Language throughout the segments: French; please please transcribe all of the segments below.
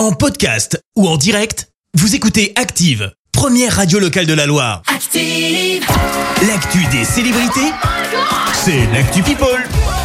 En podcast ou en direct, vous écoutez Active, première radio locale de la Loire. Active. L'actu des célébrités, c'est l'actu People.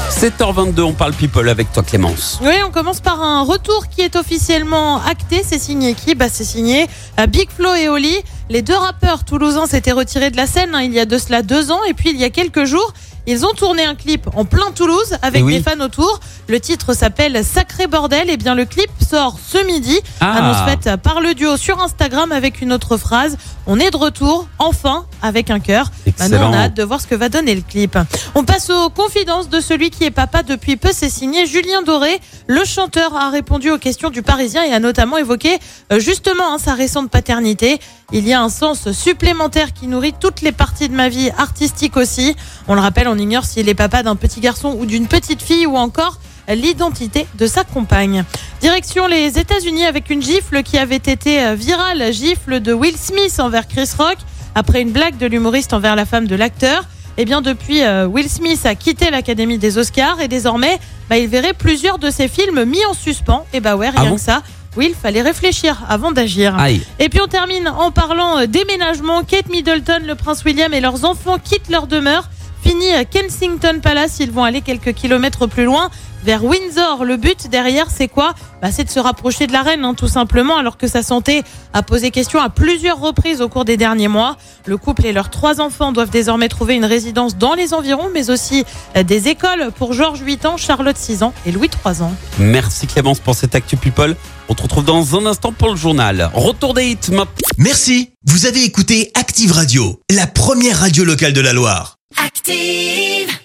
7h22, on parle people avec toi Clémence. Oui, on commence par un retour qui est officiellement acté. C'est signé qui? Bah, C'est signé euh, Big Flo et Oli. Les deux rappeurs toulousains s'étaient retirés de la scène hein, il y a de cela deux ans. Et puis il y a quelques jours, ils ont tourné un clip en plein Toulouse avec Eh oui. des fans autour. Le titre s'appelle Sacré Bordel. Et bien le clip sort ce midi. Ah. Annonce faite par le duo sur Instagram avec une autre phrase. On est de retour, enfin, avec un cœur. Maintenant, on a hâte de voir ce que va donner le clip. On passe aux confidences de celui qui est papa depuis peu. C'est signé Julien Doré. Le chanteur a répondu aux questions du Parisien et a notamment évoqué euh, justement hein, sa récente paternité. Il y a un sens supplémentaire qui nourrit toutes les parties de ma vie artistique aussi. On le rappelle, on ignore s'il est papa d'un petit garçon ou d'une petite fille ou encore l'identité de sa compagne. Direction les États-Unis avec une gifle qui avait été euh, virale, gifle de Will Smith envers Chris Rock après une blague de l'humoriste envers la femme de l'acteur. Eh bien, depuis, euh, Will Smith a quitté l'Académie des Oscars et désormais, bah, il verrait plusieurs de ses films mis en suspens. Et bah ouais, rien Ah bon que ça. Will, fallait réfléchir avant d'agir. Aïe. Et puis on termine en parlant euh, déménagement. Kate Middleton, le prince William et leurs enfants quittent leur demeure. Fini à Kensington Palace, ils vont aller quelques kilomètres plus loin vers Windsor. Le but derrière, c'est quoi? Bah, C'est de se rapprocher de la reine, hein, tout simplement, alors que sa santé a posé question à plusieurs reprises au cours des derniers mois. Le couple et leurs trois enfants doivent désormais trouver une résidence dans les environs, mais aussi euh, des écoles pour Georges 8 ans, Charlotte 6 ans et Louis 3 ans. Merci Clémence pour cette actu people. On te retrouve dans un instant pour le journal. Retour des hits. Merci, vous avez écouté Active Radio, la première radio locale de la Loire. Active.